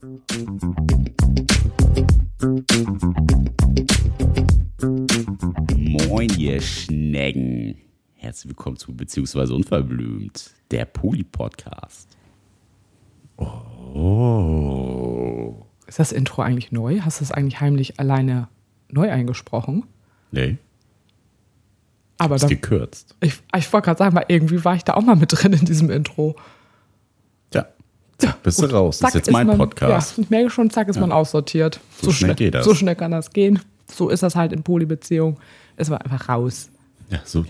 Moin, ihr Schnecken. Herzlich willkommen zu Beziehungsweise Unverblümt, der Poli-Podcast. Oh. Ist das Intro eigentlich neu? Hast du es eigentlich heimlich alleine neu eingesprochen? Nee. Aber ist gekürzt. Ich, ich wollte gerade sagen, mal irgendwie war ich da auch mal mit drin in diesem Intro. Ja. Zack, bist du raus. Das ist jetzt mein man, Podcast. Ja, ich merke schon, zack, ist ja. man aussortiert. So, so schnell, geht das. So schnell kann das gehen. So ist das halt in Polybeziehung. Es war einfach raus. Ja, so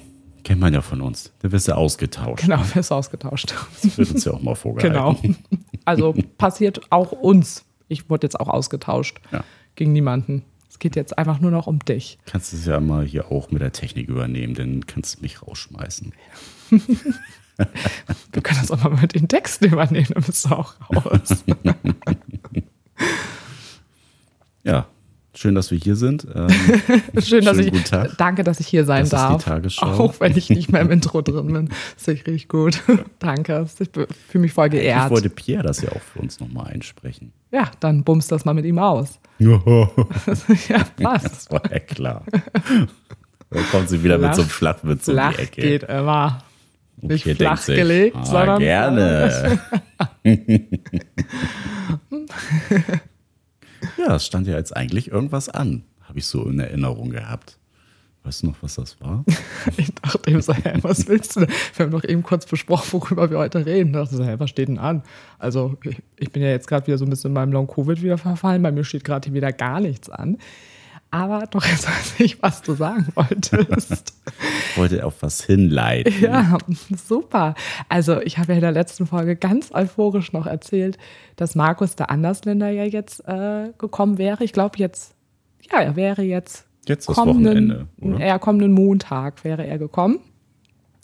kennt man ja von uns. Da wirst du ausgetauscht. Genau, wirst du ausgetauscht. Das wird uns ja auch mal vorgehalten. Genau. Also passiert auch uns. Ich wurde jetzt auch ausgetauscht. Ja. Gegen niemanden. Es geht jetzt einfach nur noch um dich. Kannst du es ja mal hier auch mit der Technik übernehmen, dann kannst du mich rausschmeißen. Wir können das auch mal mit den Texten übernehmen, dann bist du auch raus. ja, schön, dass wir hier sind. Ähm, schön, dass ich. Danke, dass ich hier sein das darf. Ist die Tagesschau. Auch wenn ich nicht mehr im Intro drin bin. Das ist richtig gut. danke. Ich fühle mich voll geehrt. Ich wollte Pierre das ja auch für uns nochmal einsprechen. Ja, dann bummst das mal mit ihm aus. ja, was? Das war ja klar. Dann kommt sie wieder Flach, mit so einem Flachwitz um die Ecke. geht immer. Nicht Pierre flach gelegt, ah, sondern. Gerne. ja, es stand ja jetzt eigentlich irgendwas an, habe ich so in Erinnerung gehabt. Weißt du noch, was das war? ich dachte eben so, hä, was willst du denn? Wir haben doch eben kurz besprochen, worüber wir heute reden. Ich dachte so, hä, was steht denn an? Also, ich, ich bin ja jetzt gerade wieder so ein bisschen in meinem Long-Covid wieder verfallen. Bei mir steht gerade hier wieder gar nichts an. Aber doch, jetzt weiß ich, was du sagen wolltest. ich wollte auf was hinleiten. Ja, super. Also, ich habe ja in der letzten Folge ganz euphorisch noch erzählt, dass Markus der Andersländer ja jetzt äh, gekommen wäre. Ich glaube jetzt, ja, er wäre jetzt Jetzt das Wochenende. Ja, kommenden Montag wäre er gekommen.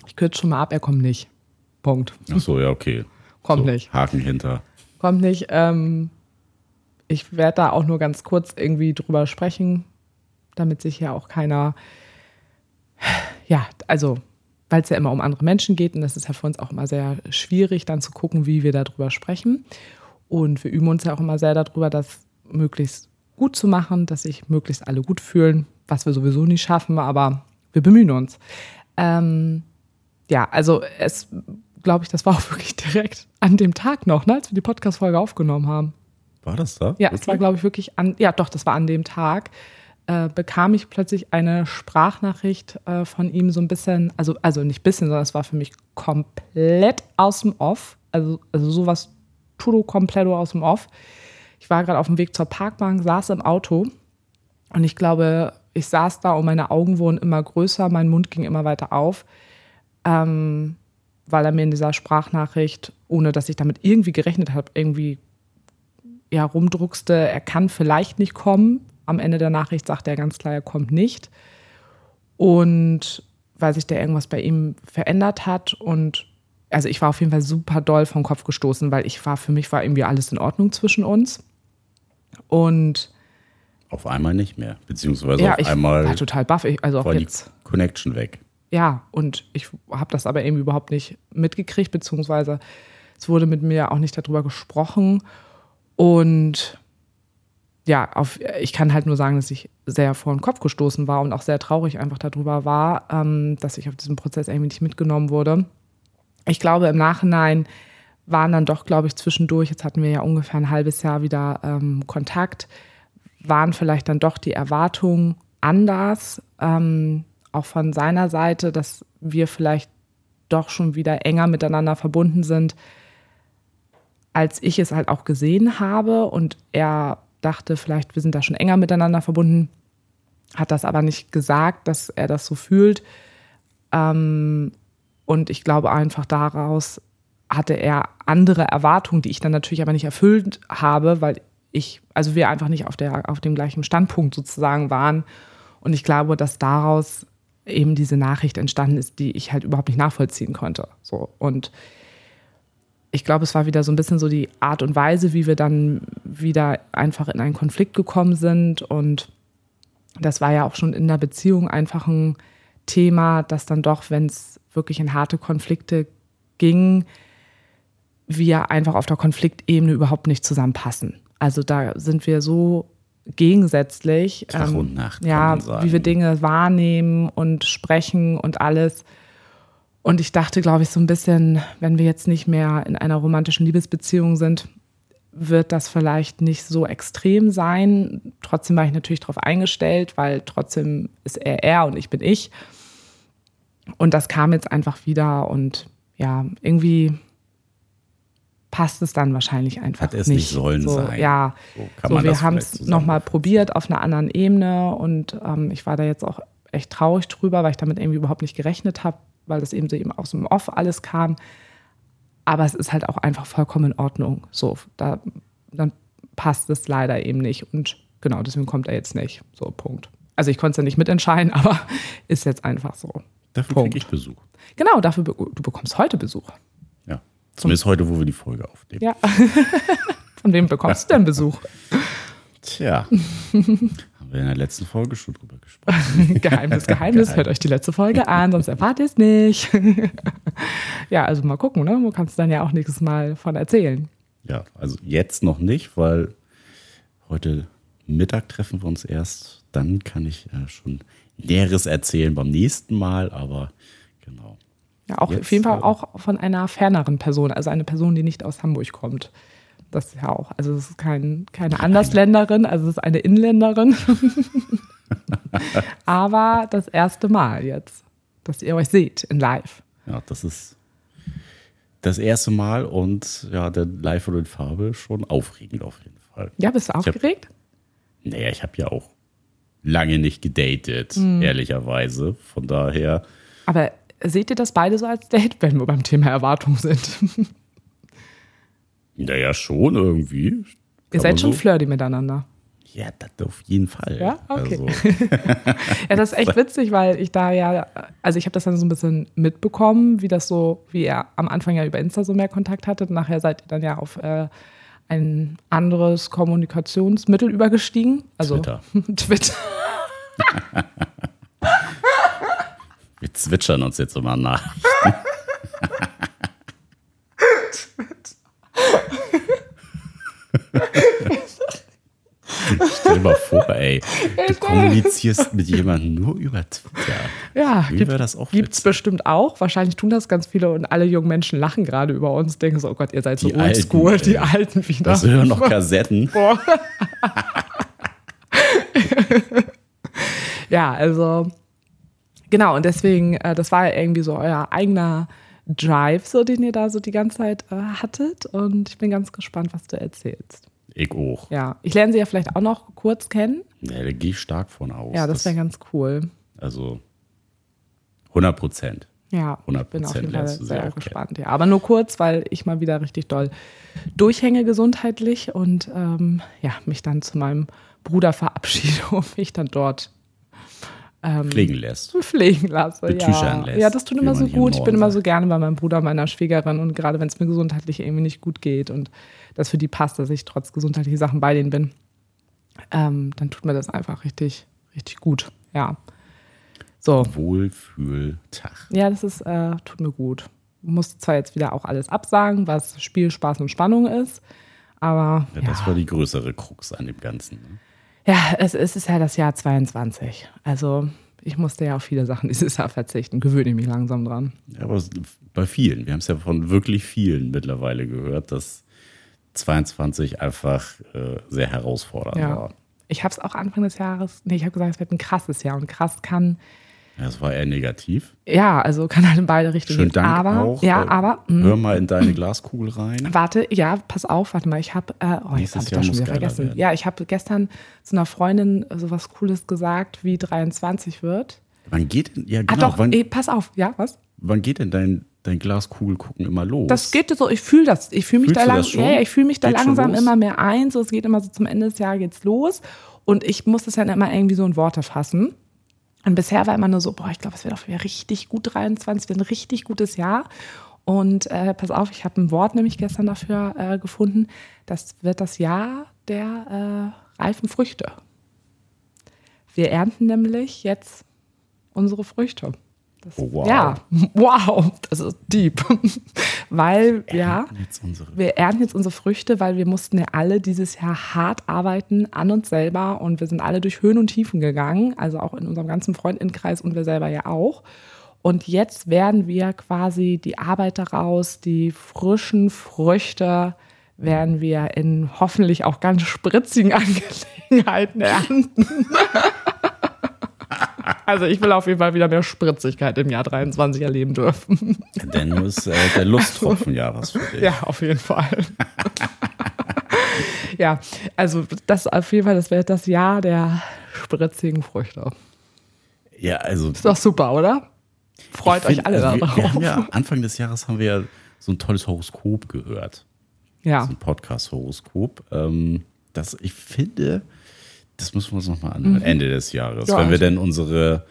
Ich kürze schon mal ab, er kommt nicht. Punkt. Ach so, ja, okay. Kommt so, nicht. Haken hinter. Kommt nicht. Ähm, ich werde da auch nur ganz kurz irgendwie drüber sprechen, damit sich ja auch keiner, ja, also, weil es ja immer um andere Menschen geht und das ist ja für uns auch immer sehr schwierig, dann zu gucken, wie wir darüber sprechen. Und wir üben uns ja auch immer sehr darüber, das möglichst gut zu machen, dass sich möglichst alle gut fühlen was wir sowieso nicht schaffen, aber wir bemühen uns. Ähm, ja, also es, glaube ich, das war auch wirklich direkt an dem Tag noch, ne, als wir die Podcast-Folge aufgenommen haben. War das da? Ja, es war, glaube ich, wirklich an, ja doch, das war an dem Tag, äh, bekam ich plötzlich eine Sprachnachricht äh, von ihm so ein bisschen, also, also nicht bisschen, sondern es war für mich komplett aus dem Off, also, also sowas tudo completo aus dem Off. Ich war gerade auf dem Weg zur Parkbank, saß im Auto und ich glaube, ich saß da und meine Augen wurden immer größer, mein Mund ging immer weiter auf, ähm, weil er mir in dieser Sprachnachricht, ohne dass ich damit irgendwie gerechnet habe, irgendwie ja, rumdruckste, er kann vielleicht nicht kommen. Am Ende der Nachricht sagte er ganz klar, er kommt nicht. Und weil sich da irgendwas bei ihm verändert hat und also ich war auf jeden Fall super doll vom Kopf gestoßen, weil ich war, für mich war irgendwie alles in Ordnung zwischen uns. Und auf einmal nicht mehr. Beziehungsweise ja, auf ich einmal war total baff. Ich, also auch jetzt. die Connection weg. Ja, und ich habe das aber eben überhaupt nicht mitgekriegt, beziehungsweise es wurde mit mir auch nicht darüber gesprochen. Und ja, auf, ich kann halt nur sagen, dass ich sehr vor den Kopf gestoßen war und auch sehr traurig einfach darüber war, ähm, dass ich auf diesem Prozess irgendwie nicht mitgenommen wurde. Ich glaube, im Nachhinein waren dann doch, glaube ich, zwischendurch, jetzt hatten wir ja ungefähr ein halbes Jahr wieder ähm, Kontakt, waren vielleicht dann doch die Erwartungen anders, ähm, auch von seiner Seite, dass wir vielleicht doch schon wieder enger miteinander verbunden sind, als ich es halt auch gesehen habe. Und er dachte vielleicht, wir sind da schon enger miteinander verbunden, hat das aber nicht gesagt, dass er das so fühlt. Ähm, und ich glaube einfach daraus hatte er andere Erwartungen, die ich dann natürlich aber nicht erfüllt habe, weil ich, also wir einfach nicht auf, der, auf dem gleichen Standpunkt sozusagen waren. Und ich glaube, dass daraus eben diese Nachricht entstanden ist, die ich halt überhaupt nicht nachvollziehen konnte. So. Und ich glaube, es war wieder so ein bisschen so die Art und Weise, wie wir dann wieder einfach in einen Konflikt gekommen sind. Und das war ja auch schon in der Beziehung einfach ein Thema, dass dann doch, wenn es wirklich in harte Konflikte ging, wir einfach auf der Konfliktebene überhaupt nicht zusammenpassen. Also da sind wir so gegensätzlich. Tag ähm, und Nacht, Ja, wie wir Dinge wahrnehmen und sprechen und alles. Und ich dachte, glaube ich, so ein bisschen, wenn wir jetzt nicht mehr in einer romantischen Liebesbeziehung sind, wird das vielleicht nicht so extrem sein. Trotzdem war ich natürlich darauf eingestellt, weil trotzdem ist er er und ich bin ich. Und das kam jetzt einfach wieder und ja, irgendwie passt es dann wahrscheinlich einfach Hat es nicht sollen so, sein. Ja, So so, wir haben es nochmal probiert auf einer anderen Ebene und ähm, ich war da jetzt auch echt traurig drüber, weil ich damit irgendwie überhaupt nicht gerechnet habe, weil das eben so eben aus dem Off alles kam. Aber es ist halt auch einfach vollkommen in Ordnung. So, da, dann passt es leider eben nicht. Und genau, deswegen kommt er jetzt nicht. So, Punkt. Also ich konnte es ja nicht mitentscheiden, aber ist jetzt einfach so. Dafür kriege ich Besuch. Genau, dafür be du bekommst heute Besuch. Ja. Zumindest heute, wo wir die Folge aufnehmen. Ja. Von wem bekommst du denn Besuch? Tja. Wir in der letzten Folge schon drüber gesprochen. Geheimnis, Geheimnis. Hört euch die letzte Folge an, sonst erfahrt ihr es nicht. ja, also mal gucken, ne? Du kannst dann ja auch nächstes Mal von erzählen. Ja, also jetzt noch nicht, weil heute Mittag treffen wir uns erst. Dann kann ich äh, schon Näheres erzählen beim nächsten Mal, aber genau. Ja, auch Jetzt, auf jeden Fall auch von einer ferneren Person, also eine Person, die nicht aus Hamburg kommt. Das ist ja auch, also es ist kein, keine Andersländerin, also es ist eine Inländerin. Aber das erste Mal jetzt, dass ihr euch seht in live. Ja, das ist das erste Mal und ja, der Live und in Farbe schon aufregend auf jeden Fall. Ja, bist du hab- aufgeregt? Naja, ich habe ja auch lange nicht gedatet, Hm. ehrlicherweise. Von daher, Aber seht ihr das beide so als Date, wenn wir beim Thema Erwartung sind? naja, schon irgendwie. Ihr seid schon so- flirty miteinander. Ja, das auf jeden Fall. Ja? Okay. Also, Ja, das ist echt witzig, weil ich da ja, also ich habe das dann so ein bisschen mitbekommen, wie das so, wie er am Anfang ja über Insta so mehr Kontakt hatte. Nachher seid ihr dann ja auf äh, ein anderes Kommunikationsmittel übergestiegen. Also Twitter. Twitter. wir zwitschern uns jetzt immer nach. Stell dir mal vor, ey, du kommunizierst mit jemandem nur über Twitter. Ja, Wie wäre das auch Gibt es witzig? bestimmt auch. Wahrscheinlich tun das ganz viele und alle jungen Menschen lachen gerade über uns, denken so, oh Gott, ihr seid so oldschool, die. Alten wieder. Das hören noch Kassetten. Ja, also genau, und deswegen, äh, das war ja irgendwie so euer eigener Drive, so den ihr da so die ganze Zeit äh, hattet. Und ich bin ganz gespannt, was du erzählst. Ich auch. Ja, ich lerne sie ja vielleicht auch noch kurz kennen. Ja, da gehe ich stark von aus. Ja, das wäre ganz cool. Also 100 Prozent. Ja, ich 100% bin auf jeden Fall sehr gespannt. Ja, aber nur kurz, weil ich mal wieder richtig doll durchhänge gesundheitlich und ähm, ja, mich dann zu meinem Bruder verabschiede und mich dann dort ähm, Pflegen lässt. pflegen lasse. Betüchern Ja. lässt, ja, das tut immer so gut. Ich bin immer so gerne bei meinem Bruder, meiner Schwägerin und gerade wenn es mir gesundheitlich irgendwie nicht gut geht und das für die passt, dass ich trotz gesundheitlicher Sachen bei denen bin, ähm, dann tut mir das einfach richtig, richtig gut. Ja. So. Wohlfühltag. Ja, das ist, äh, tut mir gut. Muss zwar jetzt wieder auch alles absagen, was Spiel, Spaß und Spannung ist, aber Ja, ja, das war die größere Krux an dem Ganzen. Ne? ja es, es ist ja das Jahr 22. Also ich musste ja auf viele Sachen dieses Jahr verzichten. Gewöhne ich mich langsam dran. Ja, aber bei vielen, wir haben es ja von wirklich vielen mittlerweile gehört, dass 22 einfach äh, sehr herausfordernd Ja. war. Ich habe es auch Anfang des Jahres, nee, ich habe gesagt, es wird ein krasses Jahr und krass kann, Ja, es war eher negativ. ja, also kann halt in beide Richtungen Schönen gehen. Dank aber, auch. Ja, Äh, aber, mh, Hör mal in deine Glaskugel rein. Warte, ja, pass auf, warte mal, ich habe, äh, oh, jetzt habe ich das schon wieder vergessen. werden. Ja, ich habe gestern zu einer Freundin so was Cooles gesagt, wie 23 wird. Wann geht denn, ja Ah, genau, doch, wann, eh, pass auf, ja, was? wann geht denn dein, dein Glaskugel gucken immer los? Das geht so, ich fühle das, ich fühle mich Fühlst da lang, das ja, ja, ich fühle mich da langsam immer mehr ein, so es geht immer so zum Ende des Jahres geht's los und ich muss das dann immer irgendwie so in Worte fassen. Und bisher war immer nur so, boah, ich glaube, es wird auch wieder richtig gut 23, wird ein richtig gutes Jahr. Und äh, pass auf, ich habe ein Wort nämlich gestern dafür äh, gefunden. Das wird das Jahr der äh, reifen Früchte. Wir ernten nämlich jetzt unsere Früchte. Das, Oh, wow. Ja, wow, das ist deep. weil, ja, jetzt unsere- wir ernten jetzt unsere Früchte, weil wir mussten ja alle dieses Jahr hart arbeiten an uns selber und wir sind alle durch Höhen und Tiefen gegangen, also auch in unserem ganzen Freundinnenkreis und wir selber ja auch. Und jetzt werden wir quasi die Arbeit daraus, die frischen Früchte, werden wir in hoffentlich auch ganz spritzigen Angelegenheiten ernten. Also ich will auf jeden Fall wieder mehr Spritzigkeit im Jahr 23 erleben dürfen. Denn nur ist äh, der Lusttropfen ja was für dich. Ja, auf jeden Fall. ja, also das auf jeden Fall, das wäre das Jahr der spritzigen Früchte. Ja, also Ist doch super, oder? Freut find, euch alle also wir, darauf. wir ja Anfang des Jahres haben wir ja so ein tolles Horoskop gehört. ja. so ein Podcast-Horoskop. Ähm, das, ich finde, das müssen wir uns nochmal anhören, Ende des Jahres, Mhm. Ja, wenn wir also- denn unsere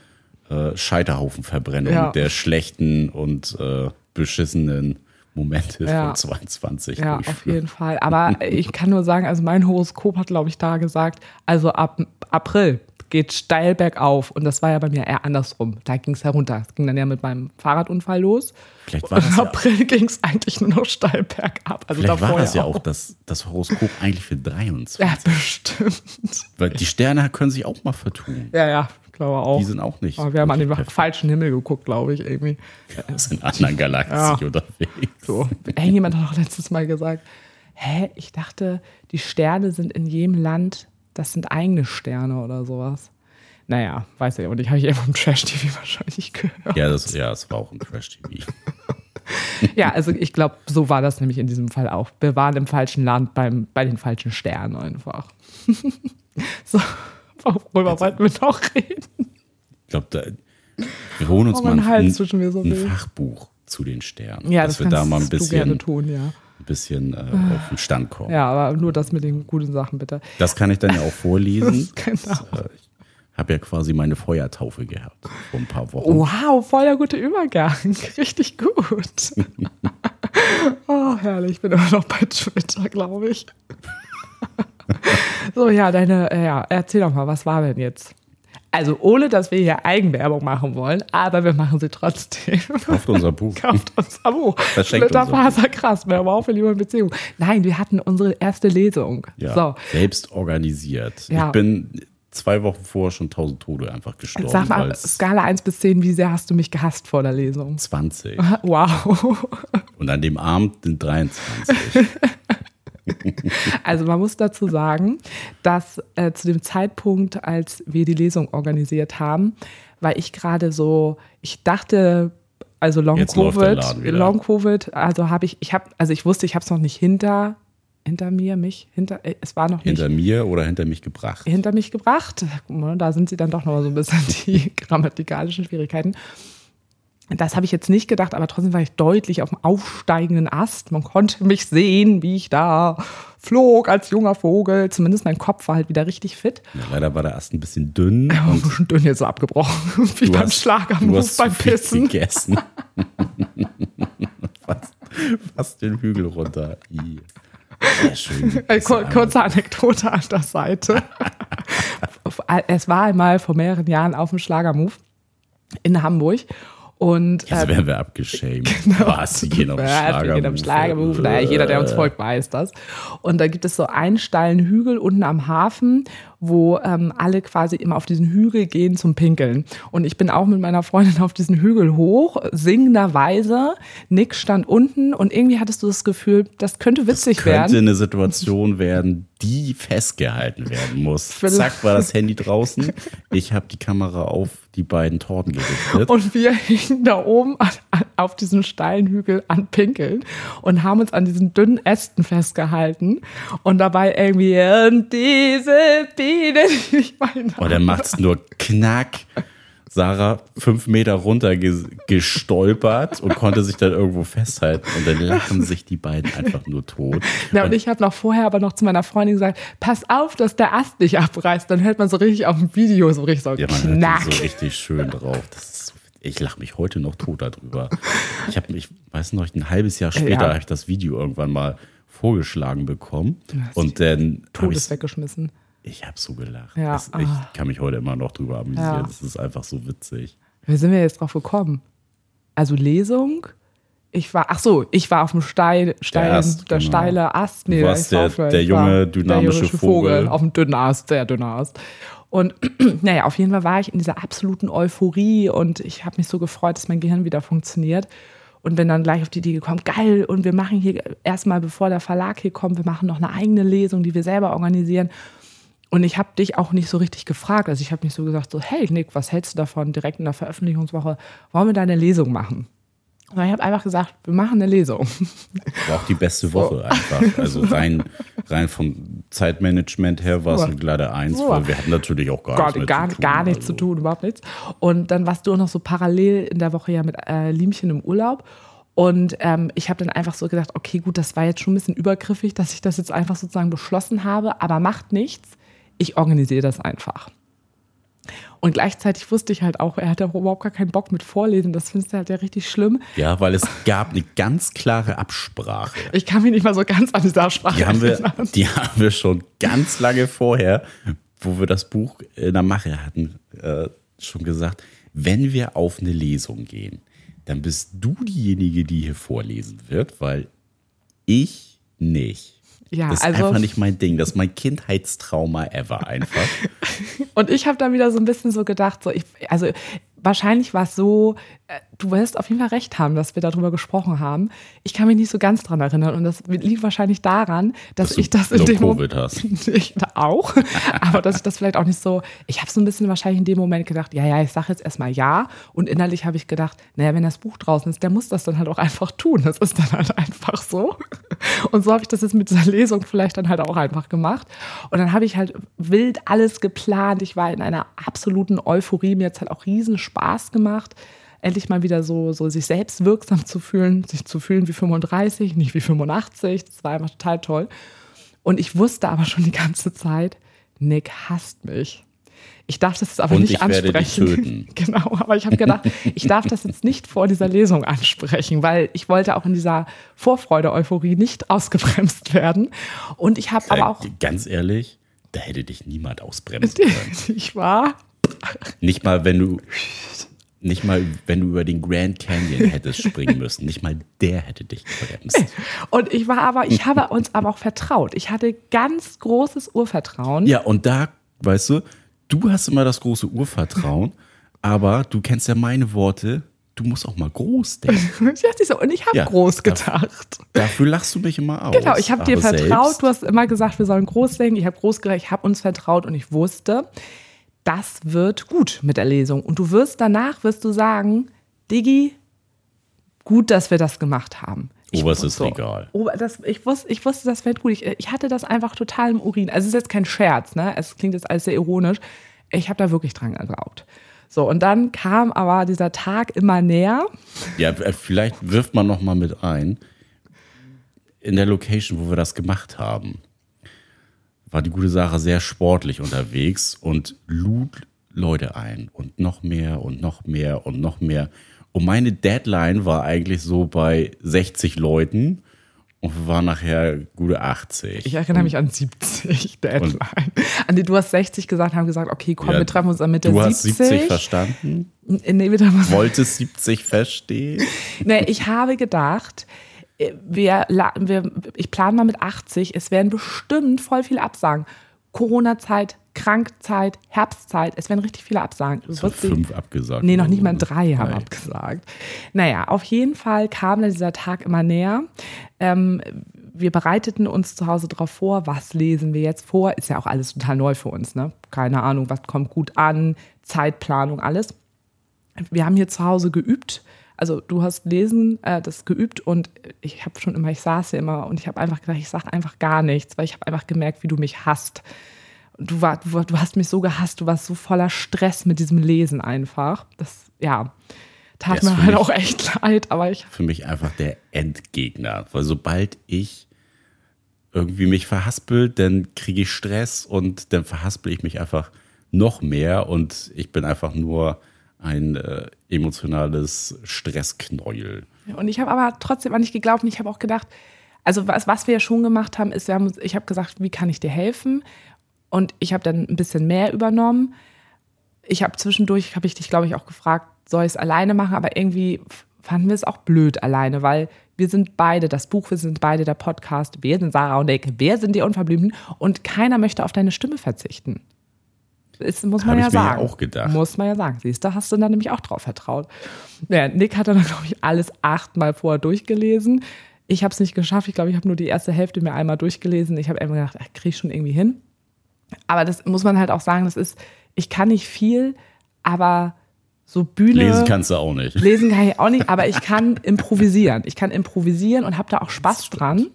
äh, Scheiterhaufenverbrennung Ja. der schlechten und äh, beschissenen Momente Ja. von 22 Ja, auf jeden Fall. Aber ich kann nur sagen, also mein Horoskop hat, glaube ich, da gesagt, also ab April geht steil bergauf. Und das war ja bei mir eher andersrum. Da ging es herunter. Es ging dann ja mit meinem Fahrradunfall los. Vielleicht war Und das im ja, April ging es eigentlich nur noch steil bergab. Also vielleicht war das ja auch das, das Horoskop eigentlich für 23. Ja, bestimmt. Weil die Sterne können sich auch mal vertun. Ja, ja, ich glaube auch. Die sind auch nicht. Aber wir haben an den perfekt. falschen Himmel geguckt, glaube ich, irgendwie. sind in anderen Galaxien Ja. unterwegs. So. Irgendjemand hat auch letztes Mal gesagt, hä, ich dachte, die Sterne sind in jedem Land, das sind eigene Sterne oder sowas. Naja, weiß ich, und ich habe ich irgendwo im Trash-TV wahrscheinlich gehört. Ja, das, ja, das war auch ein Trash-TV. Ja, also ich glaube, so war das nämlich in diesem Fall auch. Wir waren im falschen Land beim, bei den falschen Sternen einfach. so, worüber wollten wir noch reden? Ich glaube, da, wir holen uns Oh, mal mein ein, so ein. Fachbuch zu den Sternen. Ja, dass das wir da mal ein bisschen, tun, ja. Ein bisschen äh, auf den Stand kommen. Ja, aber nur das mit den guten Sachen, bitte. Das kann ich dann ja auch vorlesen. Genau. Das, äh, ich habe ja quasi meine Feuertaufe gehabt vor ein paar Wochen. Wow, voll der gute Übergang. Richtig gut. oh, herrlich. Ich bin immer noch bei Twitter, glaube ich. so, ja, deine, äh, ja, erzähl doch mal, was war denn jetzt? Also, ohne dass wir hier Eigenwerbung machen wollen, aber wir machen sie trotzdem. Kauft unser Buch. Kauft unser Buch. Splitterfaser, krass, mehr aber auch für Liebe und Beziehung. Nein, wir hatten unsere erste Lesung. Ja, So, selbst organisiert. Ja. Ich bin zwei Wochen vorher schon tausend Tode einfach gestorben. sag mal, Skala 1 bis 10, wie sehr hast du mich gehasst vor der Lesung? 20. Wow. Und an dem Abend sind 23. Also man muss dazu sagen, dass äh, zu dem Zeitpunkt, als wir die Lesung organisiert haben, war ich gerade so, ich dachte, also Long Jetzt Covid. Long Covid, also habe ich, ich habe, also ich wusste, ich habe es noch nicht hinter, hinter mir, mich, hinter, äh, es war noch nicht hinter mir oder hinter mich gebracht. hinter mich gebracht. Da sind sie dann doch noch so ein bisschen die grammatikalischen Schwierigkeiten. Das habe ich jetzt nicht gedacht, aber trotzdem war ich deutlich auf dem aufsteigenden Ast. Man konnte mich sehen, wie ich da flog als junger Vogel. Zumindest mein Kopf war halt wieder richtig fit. Ja, leider war der Ast ein bisschen dünn. Und Und schon dünn jetzt so abgebrochen, wie beim hast, Schlagermove beim Pissen. gegessen. fast, fast den Hügel runter. I. Sehr schön. Äh, kur kurze Anekdote an der Seite. es war einmal vor mehreren Jahren auf dem Schlagermove in Hamburg. Und Jetzt äh, werden wir abgeschämt. Was? Ja, wir gehen am. Schlagermove. Naja, jeder, der uns folgt, weiß das. Und da gibt es so einen steilen Hügel unten am Hafen, wo ähm, alle quasi immer auf diesen Hügel gehen zum Pinkeln. Und ich bin auch mit meiner Freundin auf diesen Hügel hoch, singenderweise. Nick stand unten und irgendwie hattest du das Gefühl, das könnte witzig könnte werden. eine Situation werden, die festgehalten werden muss. Zack, war das Handy draußen. Ich habe die Kamera auf die beiden Torten gerichtet. Und wir hingen da oben an, an, auf diesem steilen Hügel an Pinkeln und haben uns an diesen dünnen Ästen festgehalten und dabei irgendwie und diese Biene, die ich meine. Und dann macht's nur knack. Sarah fünf Meter runter ge gestolpert und konnte sich dann irgendwo festhalten. Und dann lachen sich die beiden einfach nur tot. Ja, und ich habe noch vorher aber noch zu meiner Freundin gesagt, pass auf, dass der Ast nicht abreißt. Dann hört man so richtig auf dem Video so richtig so Ja, man knack. hört so richtig schön drauf. So, ich lache mich heute noch tot darüber. Ich habe mich, weiß noch, ein halbes Jahr später Ja. habe ich das Video irgendwann mal vorgeschlagen bekommen. Und dann Todes weggeschmissen. Ich habe so gelacht. Ja, Das, ich ah. kann mich heute immer noch drüber amüsieren. Ja. Das ist einfach so witzig. Wie sind wir jetzt drauf gekommen? Also Lesung, Ich war, ach so, ich war auf dem steil, steil, der, Ast, der genau. steile Ast. Du warst der- der war junge, dynamische Vogel. Auf dem dünnen Ast, sehr dünner Ast. Und naja, auf jeden Fall war ich in dieser absoluten Euphorie und ich habe mich so gefreut, dass mein Gehirn wieder funktioniert. Und bin dann gleich auf die Idee gekommen, geil, und wir machen hier erstmal, bevor der Verlag hier kommt, wir machen noch eine eigene Lesung, die wir selber organisieren. Und ich habe dich auch nicht so richtig gefragt. Also ich habe nicht so gesagt, so, hey Nick, was hältst du davon? Direkt in der Veröffentlichungswoche wollen wir da eine Lesung machen? Und ich habe einfach gesagt, wir machen eine Lesung. War auch die beste Woche einfach. Also rein, rein vom Zeitmanagement her war es So. eine glatte Eins, So. weil wir hatten natürlich auch gar, gar, nichts gar, zu tun. gar nichts also. zu tun, überhaupt nichts. Und dann warst du auch noch so parallel in der Woche ja mit äh, Liemchen im Urlaub. Und ähm, ich habe dann einfach so gedacht, okay, gut, das war jetzt schon ein bisschen übergriffig, dass ich das jetzt einfach sozusagen beschlossen habe, aber macht nichts. Ich organisiere das einfach. Und gleichzeitig wusste ich halt auch, er hatte auch überhaupt gar keinen Bock mit Vorlesen. Das findest du halt ja richtig schlimm. Ja, weil es gab eine ganz klare Absprache. Ich kann mich nicht mal so ganz an dieser Sprache Die haben wir, erinnern. die haben wir schon ganz lange vorher, wo wir das Buch in der Mache hatten, äh, schon gesagt, wenn wir auf eine Lesung gehen, dann bist du diejenige, die hier vorlesen wird, weil ich nicht. Ja, das ist also- einfach nicht mein Ding. Das ist mein Kindheitstrauma ever einfach. Und ich habe dann wieder so ein bisschen so gedacht, so ich, also wahrscheinlich war es so, du wirst auf jeden Fall recht haben, dass wir darüber gesprochen haben. Ich kann mich nicht so ganz dran erinnern und das liegt wahrscheinlich daran, dass, Dass ich das in dem Moment ich auch, aber dass ich das vielleicht auch nicht so, ich habe so ein bisschen wahrscheinlich in dem Moment gedacht, ja, ja, ich sage jetzt erstmal ja und innerlich habe ich gedacht, naja, wenn das Buch draußen ist, der muss das dann halt auch einfach tun. Das ist dann halt einfach so. Und so habe ich das jetzt mit dieser Lesung vielleicht dann halt auch einfach gemacht. Und dann habe ich halt wild alles geplant. Ich war in einer absoluten Euphorie. Mir hat es halt auch riesen Spaß gemacht, endlich mal wieder so, so sich selbst wirksam zu fühlen, sich zu fühlen wie 35, nicht wie 85. Das war einfach total toll. Und ich wusste aber schon die ganze Zeit, Nick hasst mich. Ich darf das jetzt aber Und nicht ich werde dich ansprechen. töten. Genau, aber ich habe gedacht, ich darf das jetzt nicht vor dieser Lesung ansprechen, weil ich wollte auch in dieser Vorfreude-Euphorie nicht ausgebremst werden. Und ich habe aber auch, Äh, Ganz ehrlich, da hätte dich niemand ausbremsen können. ich war, Nicht mal, wenn du, nicht mal, wenn du über den Grand Canyon hättest springen müssen. Nicht mal der hätte dich gebremst. und ich war aber, ich habe uns aber auch vertraut. Ich hatte ganz großes Urvertrauen. Ja, und da, weißt du, du hast immer das große Urvertrauen, aber du kennst ja meine Worte. Du musst auch mal groß denken. Und ich habe Ja, groß gedacht. Dafür lachst du mich immer aus. Genau, ich habe dir vertraut. selbst- Du hast immer gesagt, wir sollen groß denken. Ich habe groß gedacht, ich habe uns vertraut und ich wusste, das wird gut mit der Lesung. Und du wirst danach, wirst du sagen, Diggi, gut, dass wir das gemacht haben. Ich Oberstes wusste- Regal. Ober, das, ich, wusste, ich wusste, das wird gut. Ich, ich hatte das einfach total im Urin. Also es ist jetzt kein Scherz, ne? Es klingt jetzt alles sehr ironisch. Ich habe da wirklich dran geglaubt. So, und dann kam aber dieser Tag immer näher. Ja, äh, vielleicht wirft man noch mal mit ein. In der Location, wo wir das gemacht haben, war die gute Sache sehr sportlich unterwegs und lud Leute ein und noch mehr und noch mehr und noch mehr. Und meine Deadline war eigentlich so bei 60 Leuten und waren nachher gute 80. Ich erinnere mich an 70 Deadline. An die, du hast 60 gesagt, haben gesagt, okay, komm, Ja, wir treffen uns dann mit der du 70. hast 70 verstanden, Nee, wir wolltest 70 feststehen. Nee, ich habe gedacht, wir, wir, ich plane mal mit 80. Es werden bestimmt voll viele Absagen. Corona-Zeit, Krankzeit, Herbstzeit. Es werden richtig viele Absagen. Wirst sie- fünf abgesagt. Nee, noch nicht mal drei haben Drei. abgesagt. Naja, auf jeden Fall kam dieser Tag immer näher. Ähm, wir bereiteten uns zu Hause darauf vor, was lesen wir jetzt vor. Ist ja auch alles total neu für uns, ne? Keine Ahnung, was kommt gut an, Zeitplanung, alles. Wir haben hier zu Hause geübt. Also du hast lesen, äh, das geübt und ich habe schon immer, ich saß hier immer und ich habe einfach gedacht, ich sage einfach gar nichts, weil ich habe einfach gemerkt, wie du mich hasst. Du, war, du, du hast mich so gehasst, du warst so voller Stress mit diesem Lesen einfach. Das, ja, tat Das mir halt auch echt leid, aber ich, für mich einfach der Endgegner. Weil sobald ich irgendwie mich verhaspel, dann kriege ich Stress und dann verhaspel ich mich einfach noch mehr und ich bin einfach nur ein äh, emotionales Stressknäuel. und ich habe aber trotzdem an dich geglaubt und ich habe auch gedacht, also was, was wir ja schon gemacht haben, ist, haben ich habe gesagt, wie kann ich dir helfen? Und ich habe dann ein bisschen mehr übernommen. Ich habe zwischendurch, habe ich dich, glaube ich, auch gefragt, soll ich es alleine machen, aber irgendwie fanden wir es auch blöd alleine, weil wir sind beide das Buch, wir sind beide der Podcast, wir sind Sarah und Nick, wir sind die Unverblümten und keiner möchte auf deine Stimme verzichten. Das muss man Hab ja ich mir ja sagen. auch gedacht. Muss man ja sagen. Siehst du, hast du dann nämlich auch drauf vertraut. Ja, Nick hat dann, glaube ich, alles achtmal vorher durchgelesen. Ich habe es nicht geschafft. Ich glaube, ich habe nur die erste Hälfte mir einmal durchgelesen. Ich habe einfach gedacht, ach, krieg ich schon irgendwie hin. Aber das muss man halt auch sagen, das ist, ich kann nicht viel, aber so Bühne. Lesen kannst du auch nicht. Lesen kann ich auch nicht, aber ich kann improvisieren. Ich kann improvisieren und habe da auch Spaß dran.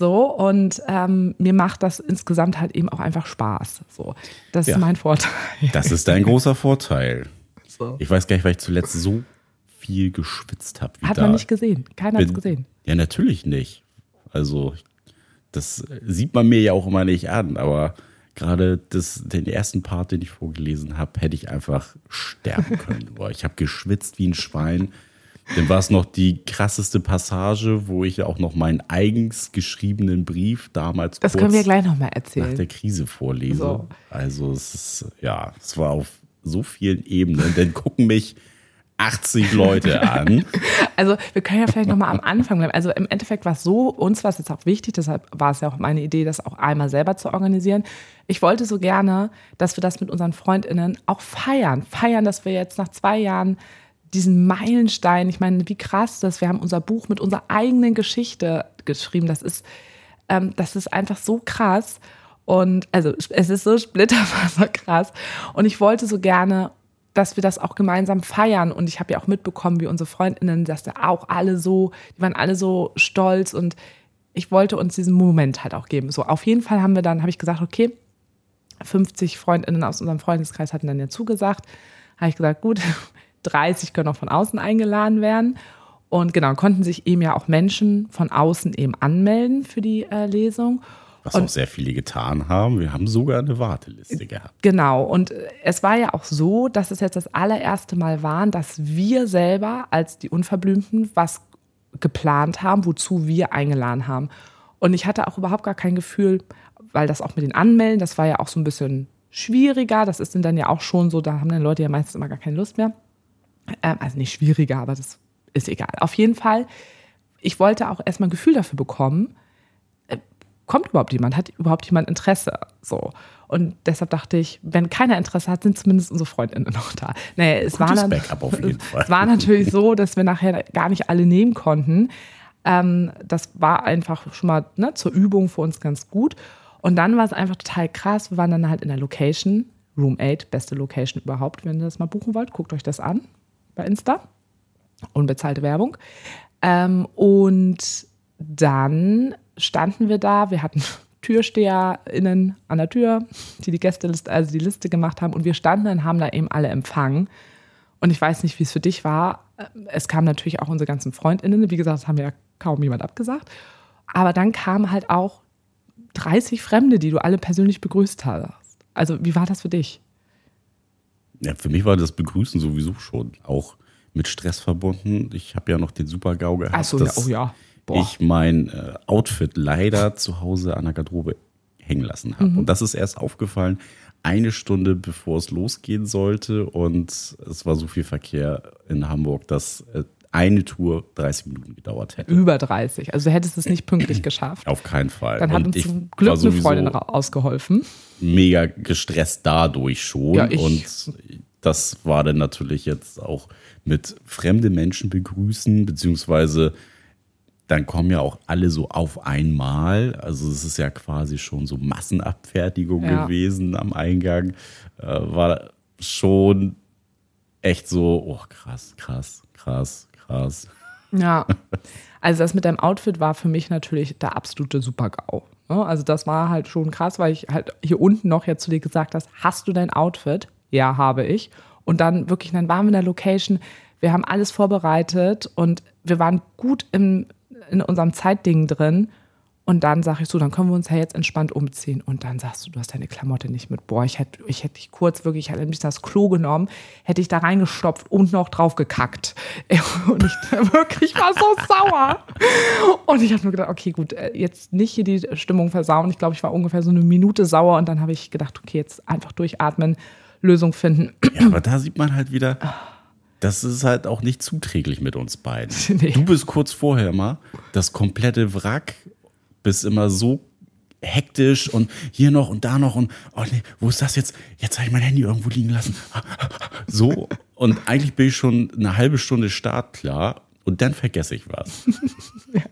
So, und ähm, mir macht das insgesamt halt eben auch einfach Spaß. So, das Ja. ist mein Vorteil. Das ist dein großer Vorteil. So. Ich weiß gar nicht, weil ich zuletzt so viel geschwitzt habe. Hat man nicht gesehen. Keiner hat es gesehen. Ja, natürlich nicht. Also, das sieht man mir ja auch immer nicht an, aber gerade das, den ersten Part, den ich vorgelesen habe, hätte ich einfach sterben können. Boah, ich habe geschwitzt wie ein Schwein. Dann war es noch die krasseste Passage, wo ich ja auch noch meinen eigens geschriebenen Brief damals Das kurz können wir gleich nochmal nach erzählen. der Krise vorlese. So. Also es ist, ja, es war auf so vielen Ebenen. Dann gucken mich 80 Leute an. Also wir können ja vielleicht nochmal am Anfang bleiben. Also im Endeffekt war es so, uns war es jetzt auch wichtig, deshalb war es ja auch meine Idee, das auch einmal selber zu organisieren. Ich wollte so gerne, dass wir das mit unseren FreundInnen auch feiern. Feiern, dass wir jetzt nach zwei Jahren diesen Meilenstein, ich meine, wie krass das, wir haben unser Buch mit unserer eigenen Geschichte geschrieben. Das ist, ähm, das ist einfach so krass. Und also es ist so splitterfaser krass. Und ich wollte so gerne, dass wir das auch gemeinsam feiern. Und ich habe ja auch mitbekommen, wie unsere Freundinnen, dass da auch alle so, die waren alle so stolz und ich wollte uns diesen Moment halt auch geben. So, auf jeden Fall haben wir dann, habe ich gesagt, okay, 50 Freundinnen aus unserem Freundeskreis hatten dann ja zugesagt. Habe ich gesagt, gut, 30 können auch von außen eingeladen werden. Und genau, konnten sich eben ja auch Menschen von außen eben anmelden für die äh, Lesung. Was auch sehr viele getan haben. Wir haben sogar eine Warteliste gehabt. Genau, und äh, es war ja auch so, dass es jetzt das allererste Mal war, dass wir selber als die Unverblümten was geplant haben, wozu wir eingeladen haben. Und ich hatte auch überhaupt gar kein Gefühl, weil das auch mit den Anmelden, das war ja auch so ein bisschen schwieriger. Das ist dann ja auch schon so, da haben dann Leute ja meistens immer gar keine Lust mehr. Ähm, also nicht schwieriger, aber das ist egal. Auf jeden Fall, ich wollte auch erstmal ein Gefühl dafür bekommen, äh, kommt überhaupt jemand, hat überhaupt jemand Interesse? So. Und deshalb dachte ich, wenn keiner Interesse hat, sind zumindest unsere Freundinnen noch da. Naja, es war, Gutes dann, Backup auf jeden Fall. es war natürlich so, dass wir nachher gar nicht alle nehmen konnten. Ähm, das war einfach schon mal ne, zur Übung für uns ganz gut. Und dann war es einfach total krass. Wir waren dann halt in der Location, Room 8, beste Location überhaupt. Wenn ihr das mal buchen wollt, guckt euch das an bei Insta. Unbezahlte Werbung. Ähm, und dann standen wir da, wir hatten TürsteherInnen an der Tür, die die Gästeliste, also die Liste gemacht haben. Und wir standen und haben da eben alle empfangen. Und ich weiß nicht, wie es für dich war. Es kamen natürlich auch unsere ganzen FreundInnen. Wie gesagt, das haben ja kaum jemand abgesagt. Aber dann kamen halt auch 30 Fremde, die du alle persönlich begrüßt hast. Also, wie war das für dich? Ja, für mich war das Begrüßen sowieso schon auch mit Stress verbunden. Ich habe ja noch den Super-GAU gehabt, Ach so, ja, oh ja. Boah. ich mein äh, Outfit leider zu Hause an der Garderobe hängen lassen habe. Mhm. Und das ist erst aufgefallen, eine Stunde bevor es losgehen sollte. Und es war so viel Verkehr in Hamburg, dass äh, eine Tour 30 Minuten gedauert hätte. Über 30. Also, du hättest es nicht pünktlich geschafft. Auf keinen Fall. Dann hat Und uns zum Glück eine Freundin ausgeholfen. mega gestresst dadurch schon. Ja, und das war dann natürlich jetzt auch mit fremde Menschen begrüßen, beziehungsweise dann kommen ja auch alle so auf einmal. Also es ist ja quasi schon so Massenabfertigung Ja. gewesen am Eingang. Äh, war schon echt so, oh krass, krass, krass, krass. Ja. Also, das mit deinem Outfit war für mich natürlich der absolute Super-GAU. Ne? Also, das war halt schon krass, weil ich halt hier unten noch jetzt zu dir gesagt hast: Hast du dein Outfit? Ja, habe ich. Und dann wirklich, dann waren wir in der Location, wir haben alles vorbereitet und wir waren gut im, in unserem Zeitding drin. Und dann sag ich so, dann können wir uns ja jetzt entspannt umziehen. Und dann sagst du, du hast deine Klamotte nicht mit. Boah, ich hätte ich hätte dich kurz wirklich, ich hätte mich das Klo genommen, hätte ich da reingestopft und noch drauf gekackt. Und ich wirklich war so sauer. Und ich habe mir gedacht, okay, gut, äh, jetzt nicht hier die Stimmung versauen. Ich glaube, ich war ungefähr so eine Minute sauer und dann habe ich gedacht, okay, jetzt einfach durchatmen, Lösung finden. Ja, aber da sieht man halt wieder, das ist halt auch nicht zuträglich mit uns beiden. Nee. Du bist kurz vorher mal das komplette Wrack, bist immer so hektisch und hier noch und da noch und oh nee, wo ist das jetzt? Jetzt habe ich mein Handy irgendwo liegen lassen. So und eigentlich bin ich schon eine halbe Stunde startklar und dann vergesse ich was.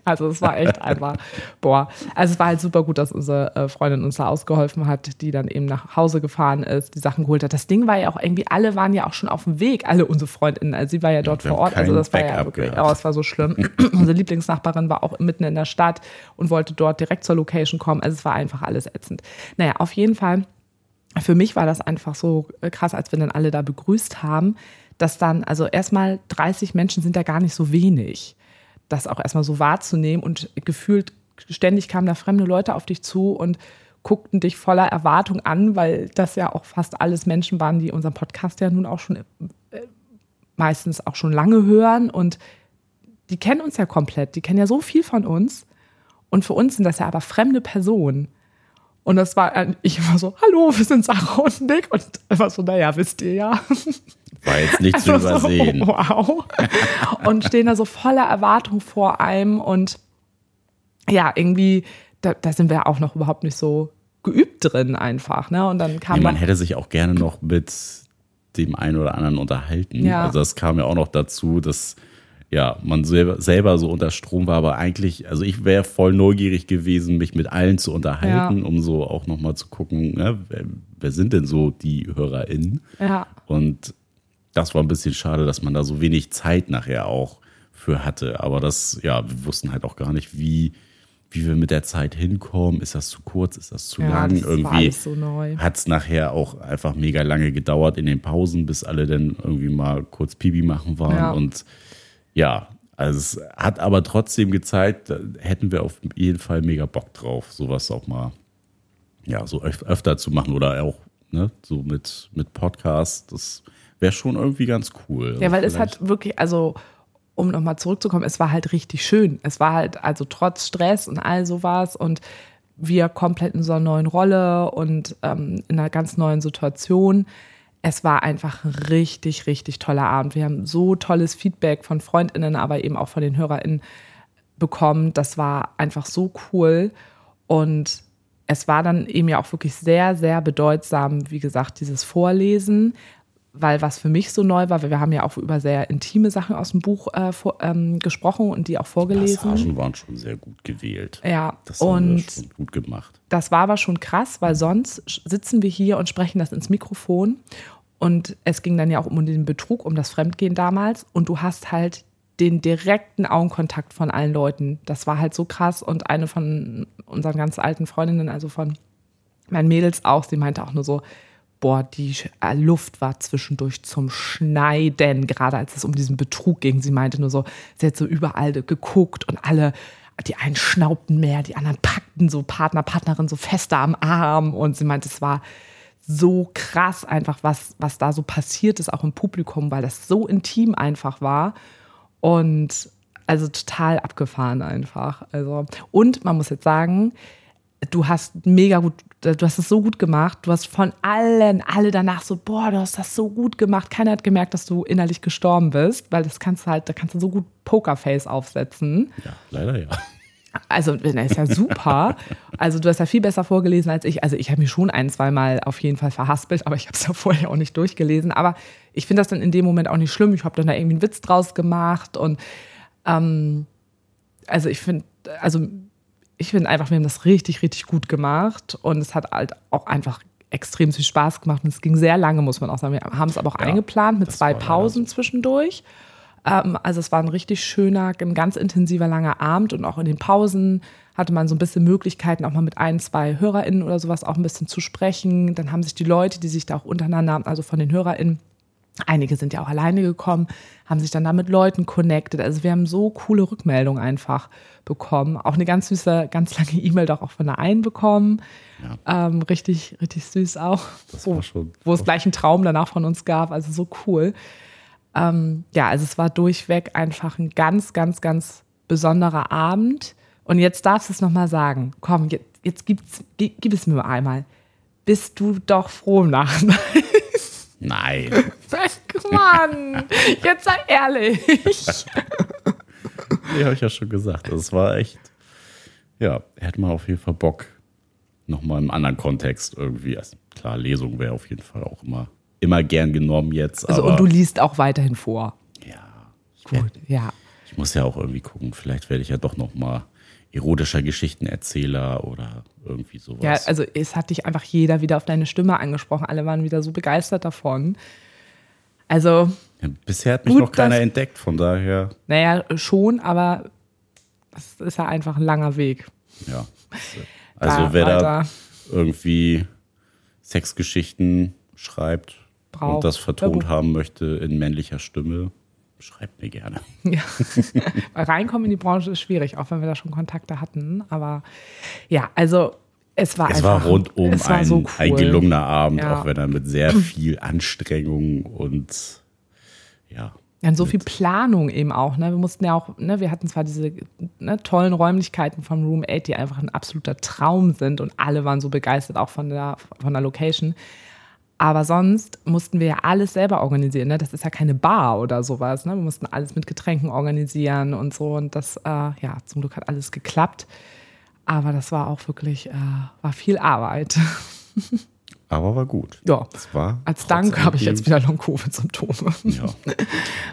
Also es war echt einfach, boah. Also es war halt super gut, dass unsere äh, Freundin uns da ausgeholfen hat, die dann eben nach Hause gefahren ist, die Sachen geholt hat. Das Ding war ja auch irgendwie, alle waren ja auch schon auf dem Weg, alle unsere Freundinnen. Also sie war ja dort vor Ort. Also das war ja Backup wirklich, gehabt. oh, es war so schlimm. unsere Lieblingsnachbarin war auch mitten in der Stadt und wollte dort direkt zur Location kommen. Also es war einfach alles ätzend. Naja, auf jeden Fall für mich war das einfach so äh, krass, als wir dann alle da begrüßt haben, dass dann, also erstmal 30 Menschen sind ja gar nicht so wenig, das auch erstmal so wahrzunehmen. Und gefühlt ständig kamen da fremde Leute auf dich zu und guckten dich voller Erwartung an, weil das ja auch fast alles Menschen waren, die unseren Podcast ja nun auch schon äh, meistens auch schon lange hören. Und die kennen uns ja komplett, die kennen ja so viel von uns. Und für uns sind das ja aber fremde Personen. Und das war, äh, ich immer so, hallo, wir sind Sarah und Nick. Und einfach so, naja, wisst ihr ja. War jetzt nicht zu Also so, übersehen. wow. Und stehen da so voller Erwartung vor einem. Und ja, irgendwie, da, da sind wir auch noch überhaupt nicht so geübt drin einfach. Ne? Und dann kam Nee, man dann, hätte sich auch gerne noch mit dem einen oder anderen unterhalten. Ja. Also das kam ja auch noch dazu, dass ja, man selber, selber so unter Strom war, aber eigentlich, also ich wäre voll neugierig gewesen, mich mit allen zu unterhalten, Ja. um so auch nochmal zu gucken, ne, wer, wer sind denn so die HörerInnen? ja, Und das war ein bisschen schade, dass man da so wenig Zeit nachher auch für hatte. Aber das, ja, wir wussten halt auch gar nicht, wie, wie wir mit der Zeit hinkommen. Ist das zu kurz? Ist das zu ja lang? das Irgendwie so hat es nachher auch einfach mega lange gedauert in den Pausen, bis alle dann irgendwie mal kurz Pipi machen waren. Ja. Und ja, also es hat aber trotzdem gezeigt, da hätten wir auf jeden Fall mega Bock drauf, sowas auch mal ja, so öf öfter zu machen oder auch ne, so mit, mit Podcasts. Das wäre schon irgendwie ganz cool. Ja, weil es hat wirklich, also um nochmal zurückzukommen, es war halt richtig schön. Es war halt, also trotz Stress und all sowas und wir komplett in so einer neuen Rolle und ähm, in einer ganz neuen Situation. Es war einfach ein richtig, richtig toller Abend. Wir haben so tolles Feedback von FreundInnen, aber eben auch von den HörerInnen bekommen. Das war einfach so cool. Und es war dann eben ja auch wirklich sehr, sehr bedeutsam, wie gesagt, dieses Vorlesen, weil was für mich so neu war, weil wir haben ja auch über sehr intime Sachen aus dem Buch äh, vor, ähm, gesprochen und die auch vorgelesen. Passagen waren schon sehr gut gewählt. Ja, Das haben und schon gut gemacht. das war aber schon krass, weil sonst sitzen wir hier und sprechen das ins Mikrofon. Und es ging dann ja auch um den Betrug, um das Fremdgehen damals. Und du hast halt den direkten Augenkontakt von allen Leuten. Das war halt so krass. Und eine von unseren ganz alten Freundinnen, also von meinen Mädels auch, sie meinte auch nur so, boah, die äh, Luft war zwischendurch zum Schneiden, gerade als es um diesen Betrug ging. Sie meinte nur so, sie hat so überall geguckt und alle, die einen schnaubten mehr, die anderen packten so Partner, Partnerin so fester am Arm und sie meinte, es war so krass einfach, was, was da so passiert ist, auch im Publikum, weil das so intim einfach war und also total abgefahren einfach. Also, und man muss jetzt sagen, du hast mega gut, du hast es so gut gemacht. Du hast von allen, alle danach so, boah, du hast das so gut gemacht. Keiner hat gemerkt, dass du innerlich gestorben bist, weil das kannst du halt, da kannst du so gut Pokerface aufsetzen. Ja, leider ja. Also, das ist ja super. Also, du hast ja viel besser vorgelesen als ich. Also, ich habe mich schon ein, zweimal auf jeden Fall verhaspelt, aber ich habe es ja vorher auch nicht durchgelesen. Aber ich finde das dann in dem Moment auch nicht schlimm. Ich habe dann da irgendwie einen Witz draus gemacht und ähm, also ich finde, also ich finde einfach, wir haben das richtig, richtig gut gemacht und es hat halt auch einfach extrem viel Spaß gemacht und es ging sehr lange, muss man auch sagen. Wir haben es aber auch Ja, eingeplant mit zwei Pausen zwischendurch. Ähm, also es war ein richtig schöner, ein ganz intensiver langer Abend und auch in den Pausen hatte man so ein bisschen Möglichkeiten, auch mal mit ein, zwei HörerInnen oder sowas auch ein bisschen zu sprechen. Dann haben sich die Leute, die sich da auch untereinander, also von den HörerInnen, Einige sind ja auch alleine gekommen, haben sich dann da mit Leuten connected. Also wir haben so coole Rückmeldungen einfach bekommen. Auch eine ganz süße, ganz lange E-Mail doch auch von der einen bekommen. Ähm, richtig, richtig süß auch. Das war schon- wo es gleich einen Traum danach von uns gab. Also so cool. Ähm, ja, also es war durchweg einfach ein ganz, ganz, ganz besonderer Abend. Und jetzt darfst du es nochmal sagen. Komm, jetzt, jetzt gib, gib es mir einmal. Bist du doch froh im Nachhinein? Nein. Sehr Mann, jetzt sei ehrlich. Nee, habe ich ja schon gesagt. Das war echt, ja, hätte man auf jeden Fall Bock. Nochmal im anderen Kontext irgendwie. Also klar, Lesung wäre auf jeden Fall auch immer, immer gern genommen jetzt. Also, und du liest auch weiterhin vor. ja, Gut, ja. Ich muss ja auch irgendwie gucken. Vielleicht werde ich ja doch nochmal erotischer Geschichtenerzähler oder irgendwie sowas. Ja, also es hat dich einfach jeder wieder auf deine Stimme angesprochen. Alle waren wieder so begeistert davon. Also, Ja, bisher hat mich Gut, noch keiner dass- entdeckt, von daher, naja, schon, aber es ist ja einfach ein langer Weg. ja. Also Da wer da weiter irgendwie Sexgeschichten schreibt Braucht. und das vertont Hörbuch. haben möchte in männlicher Stimme, schreibt mir gerne. Ja. Reinkommen in die Branche ist schwierig, auch wenn wir da schon Kontakte hatten. Aber ja, also es war Es einfach. war rundum es war ein, so cool. ein gelungener Abend, Ja. auch wenn er mit sehr viel Anstrengung und ja. Ja, und so viel Planung eben auch. Ne? Wir mussten ja auch, ne, wir hatten zwar diese ne, tollen Räumlichkeiten vom Room 8, die einfach ein absoluter Traum sind und alle waren so begeistert auch von der, von der Location. Aber sonst mussten wir ja alles selber organisieren. Ne? Das ist ja keine Bar oder sowas. Ne? Wir mussten alles mit Getränken organisieren und so. Und das, äh, ja, zum Glück hat alles geklappt. Aber das war auch wirklich, äh, war viel Arbeit. Aber war gut. ja. Es war Als Dank habe ich jetzt wieder Long-Covid-Symptome. Ja.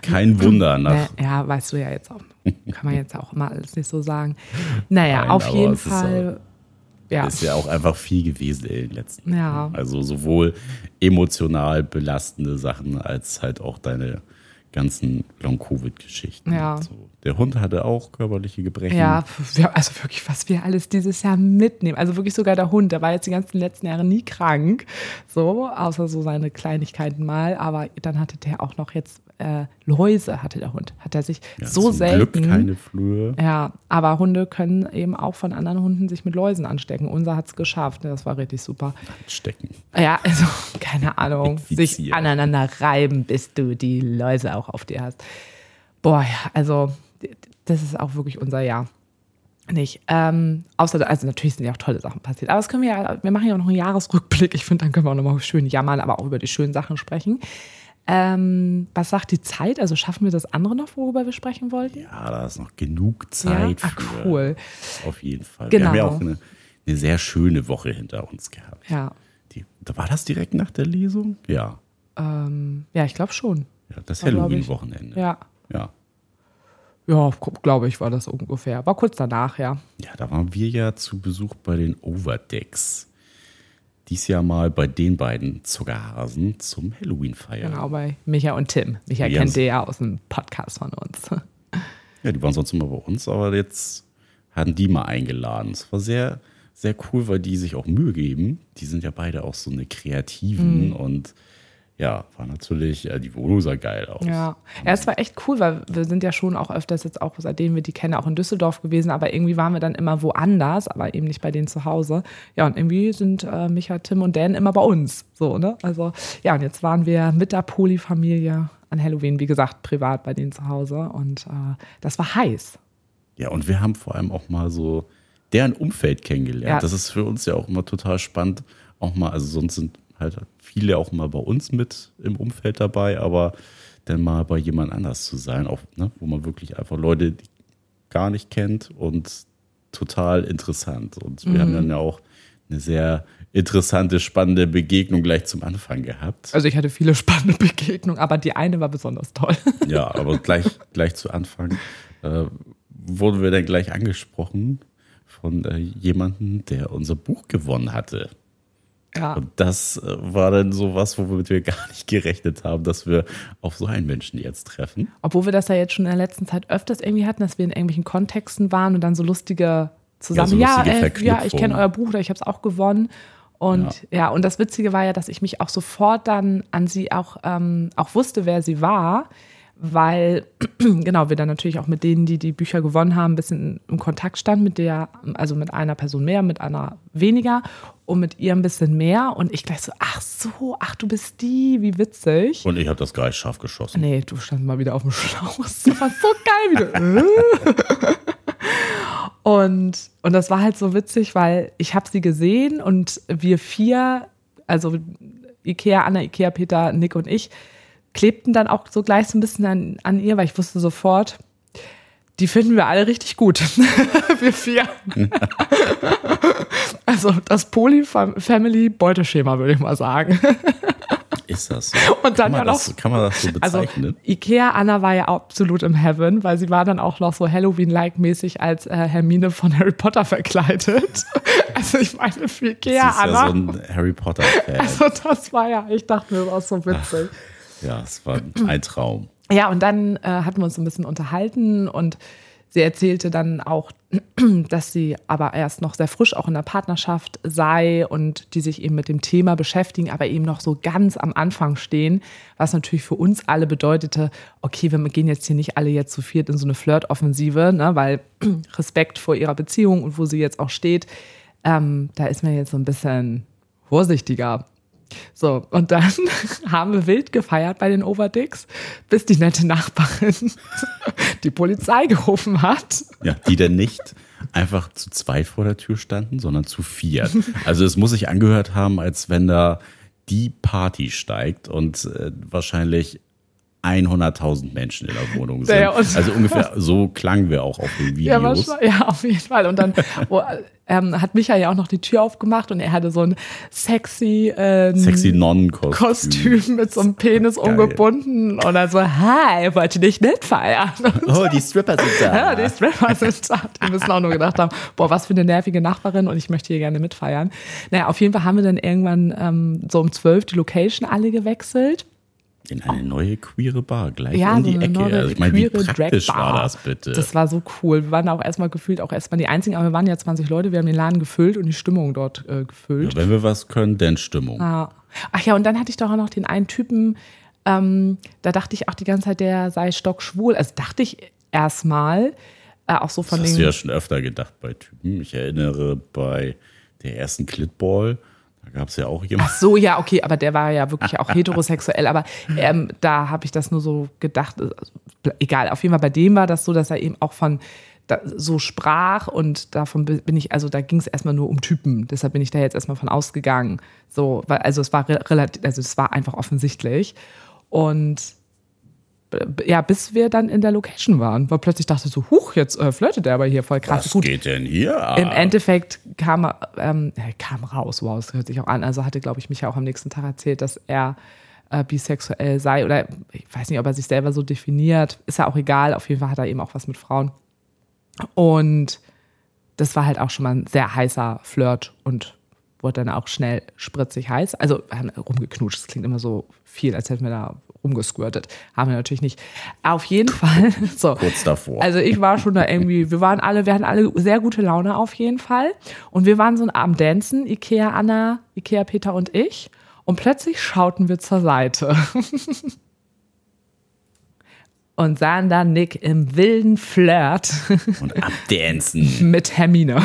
Kein Wunder nach. Ne, ja, weißt du ja jetzt auch. Kann man jetzt auch immer alles nicht so sagen. Naja, Nein, auf jeden Fall. Ja, Ist ja auch einfach viel gewesen in den letzten Ja. Jahren. Also sowohl emotional belastende Sachen als halt auch deine ganzen Long-Covid-Geschichten. Ja. So. Der Hund hatte auch körperliche Gebrechen. ja, also wirklich, was wir alles dieses Jahr mitnehmen. Also wirklich sogar der Hund, der war jetzt die ganzen letzten Jahre nie krank. So, außer so seine Kleinigkeiten mal. Aber dann hatte der auch noch jetzt äh, Läuse, hatte der Hund. Hat er sich Ja, so zum selten. Glück keine Flöhe. Ja, aber Hunde können eben auch von anderen Hunden sich mit Läusen anstecken. Unser hat es geschafft. Das war richtig super. Stecken. Ja, also keine Ahnung, sich Infizieren. aneinander reiben, bis du die Läuse auch auf dir hast. Boah, ja, also das ist auch wirklich unser Jahr. Nicht. Ähm, außer, also natürlich sind ja auch tolle Sachen passiert. Aber das können wir ja, wir machen ja auch noch einen Jahresrückblick. Ich finde, dann können wir auch nochmal schön jammern, aber auch über die schönen Sachen sprechen. Ähm, was sagt die Zeit? Also schaffen wir das andere noch, worüber wir sprechen wollten? Ja, da ist noch genug Zeit Ja? Ah, für. cool. Auf jeden Fall. Genau. Wir haben ja auch eine, eine sehr schöne Woche hinter uns gehabt. Ja, Die, war das direkt nach der Lesung? Ja. ähm, ja ich glaube schon. ja das. Halloween-Wochenende. Ja, ja. ja glaube ich, war das ungefähr. War kurz danach, ja. Ja, da waren wir ja zu Besuch bei den Overdecks. Dies Jahr mal bei den beiden Zuckerhasen zum Halloween feiern. Genau, bei Micha und Tim. Micha Ja, kennt ihr ja aus dem Podcast von uns. Ja, die waren sonst immer bei uns, aber jetzt hatten die mal eingeladen. Es war sehr, sehr cool, weil die sich auch Mühe geben. Die sind ja beide auch so eine Kreativen Mhm. und ja, war natürlich, äh, die Wohnung sah geil aus. Ja. ja, es war echt cool, weil wir sind ja schon auch öfters jetzt auch, seitdem wir die kennen, auch in Düsseldorf gewesen, aber irgendwie waren wir dann immer woanders, aber eben nicht bei denen zu Hause. Ja, und irgendwie sind äh, Micha, Tim und Dan immer bei uns. So, ne? Also, ja, und jetzt waren wir mit der Poli-Familie an Halloween, wie gesagt, privat bei denen zu Hause und äh, das war heiß. Ja, und wir haben vor allem auch mal so deren Umfeld kennengelernt. Ja. Das ist für uns ja auch immer total spannend. Auch mal, also sonst sind halt viele auch mal bei uns mit im Umfeld dabei, aber dann mal bei jemand anders zu sein, auch, ne, wo man wirklich einfach Leute gar nicht kennt und total interessant. Und wir haben dann ja auch eine sehr interessante, spannende Begegnung gleich zum Anfang gehabt. Also ich hatte viele spannende Begegnungen, aber die eine war besonders toll. Ja, aber gleich, gleich zu Anfang äh, wurden wir dann gleich angesprochen von äh, jemandem, der unser Buch gewonnen hatte. Ja. Und das äh, war dann so was, womit wir gar nicht gerechnet haben, dass wir auf so einen Menschen jetzt treffen. Obwohl wir das ja jetzt schon in der letzten Zeit öfters irgendwie hatten, dass wir in irgendwelchen Kontexten waren und dann so lustige zusammen. Ja, so lustige äh, ja, ich kenne euer Buch oder ich habe es auch gewonnen. Und ja. und das Witzige war ja, dass ich mich auch sofort dann an sie auch, ähm, auch wusste, wer sie war, weil, genau, wir dann natürlich auch mit denen, die die Bücher gewonnen haben, ein bisschen im Kontakt standen, mit der, also mit einer Person mehr, mit einer weniger und mit ihr ein bisschen mehr. Und ich gleich so, ach so, ach, du bist die, wie witzig. Und ich habe das gleich scharf geschossen. Nee, du standst mal wieder auf dem Schlauch. Das war so geil, wie du. und, und das war halt so witzig, weil ich habe sie gesehen und wir vier, also Ikea, Anna, Ikea, Peter, Nick und ich, klebten dann auch so gleich so ein bisschen an, an ihr, weil ich wusste sofort, die finden wir alle richtig gut. wir vier. also das Poly-Family-Beuteschema, würde ich mal sagen. Ist das so? Und dann kann, man ja noch- das, kann man das so Also bezeichnen? Ikea Anna war ja absolut im Heaven, weil sie war dann auch noch so Halloween-like mäßig als äh, Hermine von Harry Potter verkleidet. Also ich meine für Ikea Sie ist Anna. ja so ein Harry Potter-Fan. also das war ja, ich dachte mir, das war so witzig. Ja, es war ein Traum. Ja, und dann äh, hatten wir uns ein bisschen unterhalten und sie erzählte dann auch, dass sie aber erst noch sehr frisch auch in der Partnerschaft sei und die sich eben mit dem Thema beschäftigen, aber eben noch so ganz am Anfang stehen, was natürlich für uns alle bedeutete, okay, wir gehen jetzt hier nicht alle jetzt zu viert in so eine Flirtoffensive, ne, weil Respekt vor ihrer Beziehung und wo sie jetzt auch steht, ähm, da ist man jetzt so ein bisschen vorsichtiger. So, und dann haben wir wild gefeiert bei den Overdicks, bis die nette Nachbarin die Polizei gerufen hat. Ja, die denn nicht einfach zu zweit vor der Tür standen, sondern zu vier. Also es muss sich angehört haben, als wenn da die Party steigt und äh, wahrscheinlich 100.000 Menschen in der Wohnung sind. Ja, und- also ungefähr so klangen wir auch auf den Ja, Videos. wahrscheinlich- ja, auf jeden Fall. Und dann wo, ähm, hat Micha ja auch noch die Tür aufgemacht und er hatte so ein sexy, ähm, Sexy Nonnenkostüm. Kostüm mit so einem Penis Geil. umgebunden und dann so, hi, wollt ihr nicht mitfeiern? Oh, die Stripper sind Ja, die Stripper sind da. Die müssen auch nur gedacht haben, boah, was für eine nervige Nachbarin und ich möchte hier gerne mitfeiern. Naja, auf jeden Fall haben wir dann irgendwann ähm, so um zwölf die Location alle gewechselt. In eine neue queere Bar, gleich Ja, um so die eine Ecke. Also ich meine, wie praktisch war das bitte? Das war so cool. Wir waren auch erstmal gefühlt auch erstmal die einzigen, aber wir waren ja 20 Leute, wir haben den Laden gefüllt und die Stimmung dort äh, gefüllt. Wenn wir was können, denn Stimmung. Ja. Ach ja, und dann hatte ich doch auch noch den einen Typen, ähm, da dachte ich auch die ganze Zeit, der sei stockschwul. Also dachte ich erstmal, äh, auch so von Das hast den. du ja schon öfter gedacht bei Typen. Ich erinnere bei der ersten Clitball, gab es ja auch Ach jemanden. so, ja, okay, aber der war ja wirklich auch heterosexuell. Aber ähm, da habe ich das nur so gedacht. äh, Egal, auf jeden Fall bei dem war das so, dass er eben auch von da, so sprach und davon bi- bin ich, also da ging es erstmal nur um Typen. Deshalb bin ich da jetzt erstmal von ausgegangen. So, weil, also es war re- relativ, also es war einfach offensichtlich. Und ja, bis wir dann in der Location waren, weil plötzlich dachte ich so, huch, jetzt äh, flirtet er aber hier voll krass. Was Gut, geht denn hier? ab? im Endeffekt kam, er, ähm, kam raus, wow, das hört sich auch an. Also hatte, glaube ich, mich ja auch am nächsten Tag erzählt, dass er äh, bisexuell sei oder ich weiß nicht, ob er sich selber so definiert. Ist ja auch egal. Auf jeden Fall hat er eben auch was mit Frauen. Und das war halt auch schon mal ein sehr heißer Flirt und wurde dann auch schnell spritzig heiß. Also wir haben rumgeknutscht, das klingt immer so viel, als hätten wir da rumgesquirtet. Haben wir natürlich nicht. Auf jeden Fall. So. Kurz davor. Also ich war schon da irgendwie, wir waren alle, wir hatten alle sehr gute Laune auf jeden Fall. Und wir waren so ein Abend dancen, Ikea Anna, Ikea Peter und ich. Und plötzlich schauten wir zur Seite. Und sahen dann Nick im wilden Flirt Und abdancen. mit Hermine.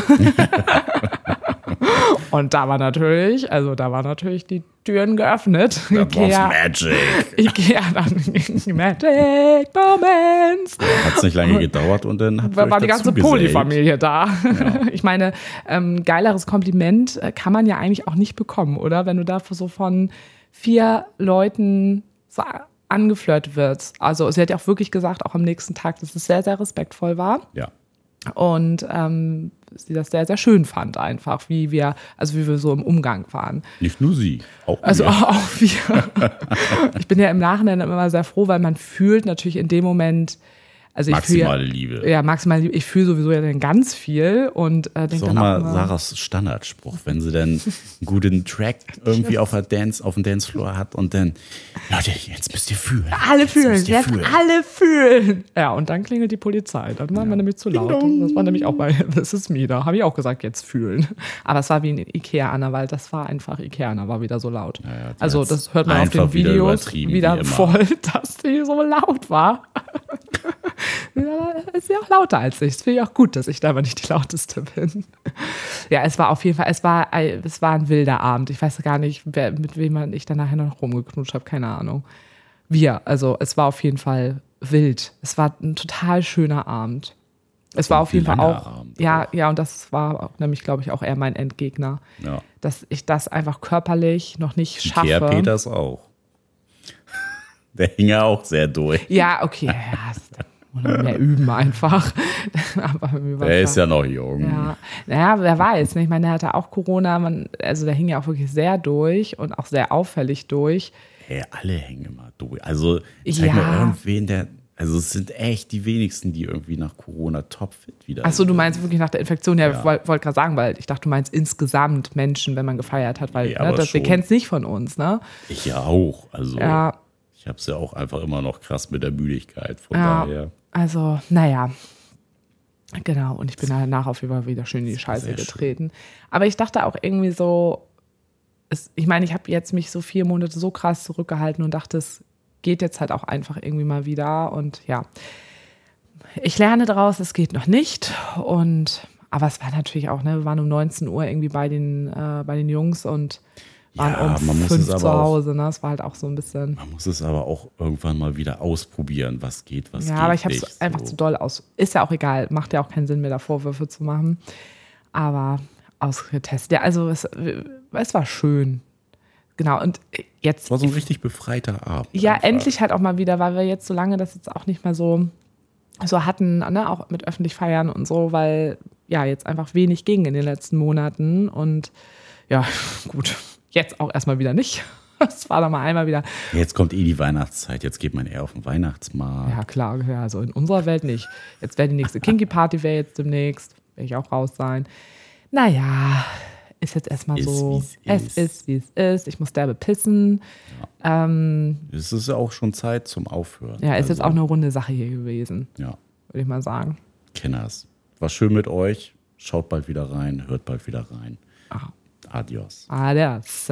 und da war natürlich, also da waren natürlich die Türen geöffnet. That Ikea, Magic. Ikea dann Magic Moments. Hat es nicht lange gedauert und dann ihr war, war die ganze. Polyfamilie da. Ich meine, ähm, geileres Kompliment äh, kann man ja eigentlich auch nicht bekommen, oder? Wenn du da so von vier Leuten so angeflirtet wirst. Also sie hat ja auch wirklich gesagt, auch am nächsten Tag, dass es sehr, sehr respektvoll war Ja. und ähm, sie das sehr, sehr schön fand einfach, wie wir, also wie wir so im Umgang waren. Nicht nur sie. Auch Also wir. auch, auch wir. ich bin ja im Nachhinein immer sehr froh, weil man fühlt natürlich in dem Moment, also ich Maximale fühle, Liebe. ja, maximal, Liebe. ich fühle sowieso ja dann ganz viel und äh, Das ist denke auch dann mal auch immer, Sarahs Standardspruch, wenn sie dann einen guten Track irgendwie auf, der Dance, auf dem Dancefloor hat und dann, Leute, jetzt müsst ihr fühlen. alle Jetzt fühlen, jetzt fühlen. alle fühlen. Ja, und dann klingelt die Polizei. Dann waren wir nämlich zu laut. Das war nämlich auch bei This is me. Da habe ich auch gesagt, jetzt fühlen. Aber es war wie ein Ikea-Anna, weil das war einfach Ikea-Anna, war wieder so laut. ja, also das hört man auf den wieder Videos wieder wie immer. voll, dass die so laut war. Ist ja auch lauter als ich. Es finde ich auch gut, dass ich da aber nicht die lauteste bin. Ja, es war auf jeden Fall, es war, ein- es war ein wilder Abend. Ich weiß gar nicht, wer, mit wem ich dann nachher noch rumgeknutscht habe, keine Ahnung. Wir, also es war auf jeden Fall wild. Es war ein total schöner Abend. Es war auf jeden Fall auch, Abend ja, ja, und das war nämlich, glaube ich, auch eher mein Endgegner, Ja. dass ich das einfach körperlich noch nicht schaffe. Peters auch. Der hing ja auch sehr durch. Ja, okay. Ja, oder mehr üben einfach. Aber er ist ja noch jung. Ja. Naja, wer weiß. Ne? Ich meine, er hatte auch Corona. Man, also der hing ja auch wirklich sehr durch und auch sehr auffällig durch. Hey, alle hängen immer durch. Also zeig ja. mir irgendwen, der. Also es sind echt die wenigsten, die irgendwie nach Corona topfit wieder. Achso, du meinst wirklich nach der Infektion? Ja, ja. ich wollte gerade sagen, weil ich dachte, du meinst insgesamt Menschen, wenn man gefeiert hat, weil ja, ne, das, wir kennen es nicht von uns, ne? Ich ja auch. Also ja. ich habe es ja auch einfach immer noch krass mit der Müdigkeit. Von ja. daher. Also, naja. Genau, und ich bin danach auf jeden Fall wieder schön in die Scheiße getreten. Aber ich dachte auch irgendwie so, es, ich meine, ich habe jetzt mich so vier Monate so krass zurückgehalten und dachte, es geht jetzt halt auch einfach irgendwie mal wieder. Und ja, ich lerne daraus, es geht noch nicht. Und aber es war natürlich auch, ne, wir waren um 19 Uhr irgendwie bei den, äh, bei den Jungs und waren ja, um man muss fünf es aber zu Hause. Ne? Das war halt auch so ein bisschen. Man muss es aber auch irgendwann mal wieder ausprobieren, was geht, was ja, geht. Ja, aber ich habe es einfach so. zu doll aus. Ist ja auch egal, macht ja auch keinen Sinn mehr, da Vorwürfe zu machen. Aber ausgetestet. Ja, also es, es war schön. Genau, und jetzt. Es war so ein richtig befreiter Abend. Ja, einfach. endlich halt auch mal wieder, weil wir jetzt so lange das jetzt auch nicht mehr so, so hatten, ne? auch mit öffentlich feiern und so, weil ja jetzt einfach wenig ging in den letzten Monaten. Und ja, gut, Jetzt auch erstmal wieder nicht. Das war dann mal einmal wieder. Jetzt kommt eh die Weihnachtszeit. Jetzt geht man eher auf den Weihnachtsmarkt. Ja, klar. Ja, also in unserer Welt nicht. Jetzt wäre die nächste Kinky Party wäre jetzt demnächst. Werde ich auch raus sein. Naja, ist jetzt erstmal so. Es ist. ist, wie es ist. Ich muss derbe pissen. Ja. Ähm, es ist auch schon Zeit zum Aufhören. Ja, ist also. jetzt auch eine runde Sache hier gewesen. Ja. Würde ich mal sagen. Kenners. War schön mit euch. Schaut bald wieder rein, hört bald wieder rein. Ach. Adios. Adios.